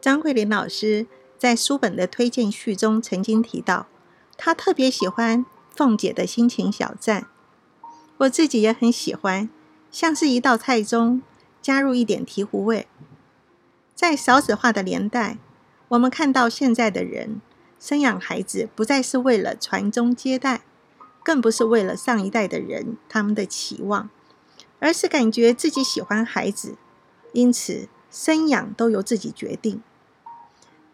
张桂林老师在书本的推荐序中曾经提到，她特别喜欢凤姐的心情小站。我自己也很喜欢，像是一道菜中加入一点醍醐味。在少子化的年代，我们看到现在的人生养孩子，不再是为了传宗接代，更不是为了上一代的人他们的期望，而是感觉自己喜欢孩子，因此生养都由自己决定。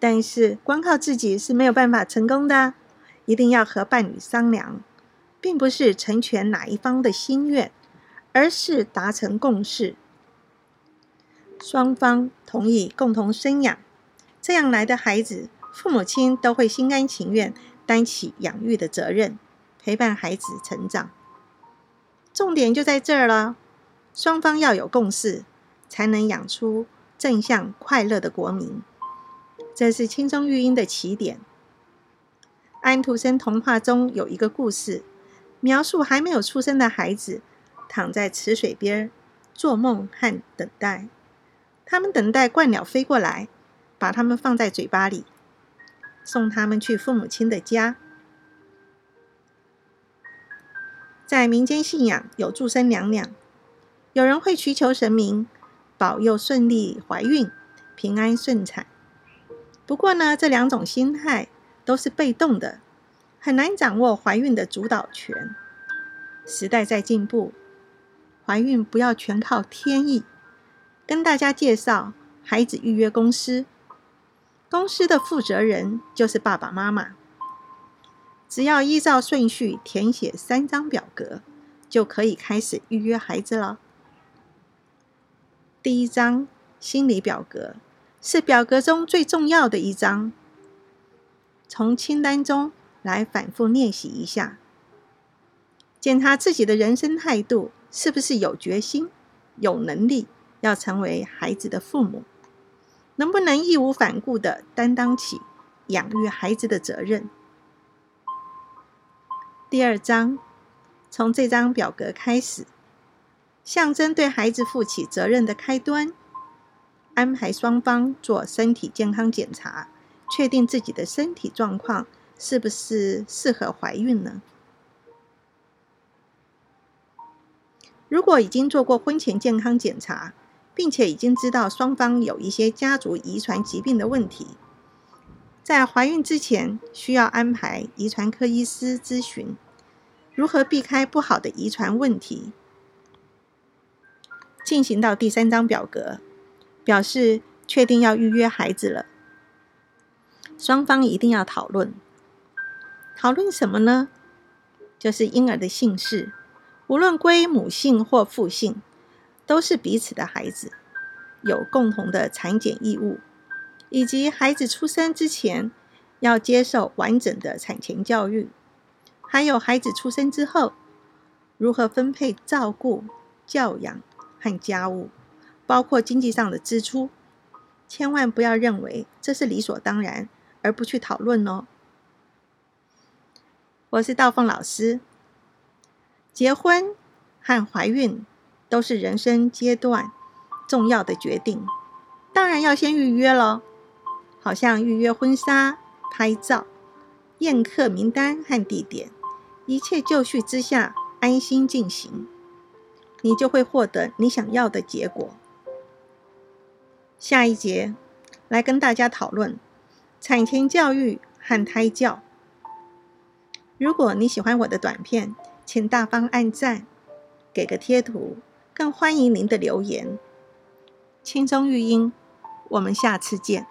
但是，光靠自己是没有办法成功的，一定要和伴侣商量，并不是成全哪一方的心愿，而是达成共识，双方同意共同生养，这样来的孩子，父母亲都会心甘情愿担起养育的责任，陪伴孩子成长。重点就在这儿了，双方要有共识，才能养出正向快乐的国民。这是轻松育婴的起点。安徒生童话中有一个故事，描述还没有出生的孩子躺在池水边做梦和等待。他们等待鹳鸟飞过来，把他们放在嘴巴里，送他们去父母亲的家。在民间信仰有祝生娘娘，有人会祈求神明保佑顺利怀孕、平安顺产。不过呢，这两种心态都是被动的，很难掌握怀孕的主导权。时代在进步，怀孕不要全靠天意。跟大家介绍孩子预约公司，公司的负责人就是爸爸妈妈。只要依照顺序填写三张表格，就可以开始预约孩子了。第一张心理表格。是表格中最重要的一张，从清单中来反复练习一下，检查自己的人生态度是不是有决心、有能力要成为孩子的父母，能不能义无反顾的担当起养育孩子的责任。第二章，从这张表格开始，象征对孩子负起责任的开端。安排双方做身体健康检查，确定自己的身体状况是不是适合怀孕呢？如果已经做过婚前健康检查，并且已经知道双方有一些家族遗传疾病的问题，在怀孕之前需要安排遗传科医师咨询，如何避开不好的遗传问题。进行到第三张表格。表示确定要预约孩子了，双方一定要讨论。讨论什么呢？就是婴儿的姓氏，无论归母姓或父姓，都是彼此的孩子，有共同的产检义务，以及孩子出生之前要接受完整的产前教育，还有孩子出生之后如何分配照顾、教养和家务。包括经济上的支出，千万不要认为这是理所当然而不去讨论哦。我是道凤老师，结婚和怀孕都是人生阶段重要的决定，当然要先预约咯。好像预约婚纱、拍照、宴客名单和地点，一切就绪之下，安心进行，你就会获得你想要的结果。下一节来跟大家讨论产前教育和胎教。如果你喜欢我的短片，请大方按赞，给个贴图，更欢迎您的留言。轻松育婴，我们下次见。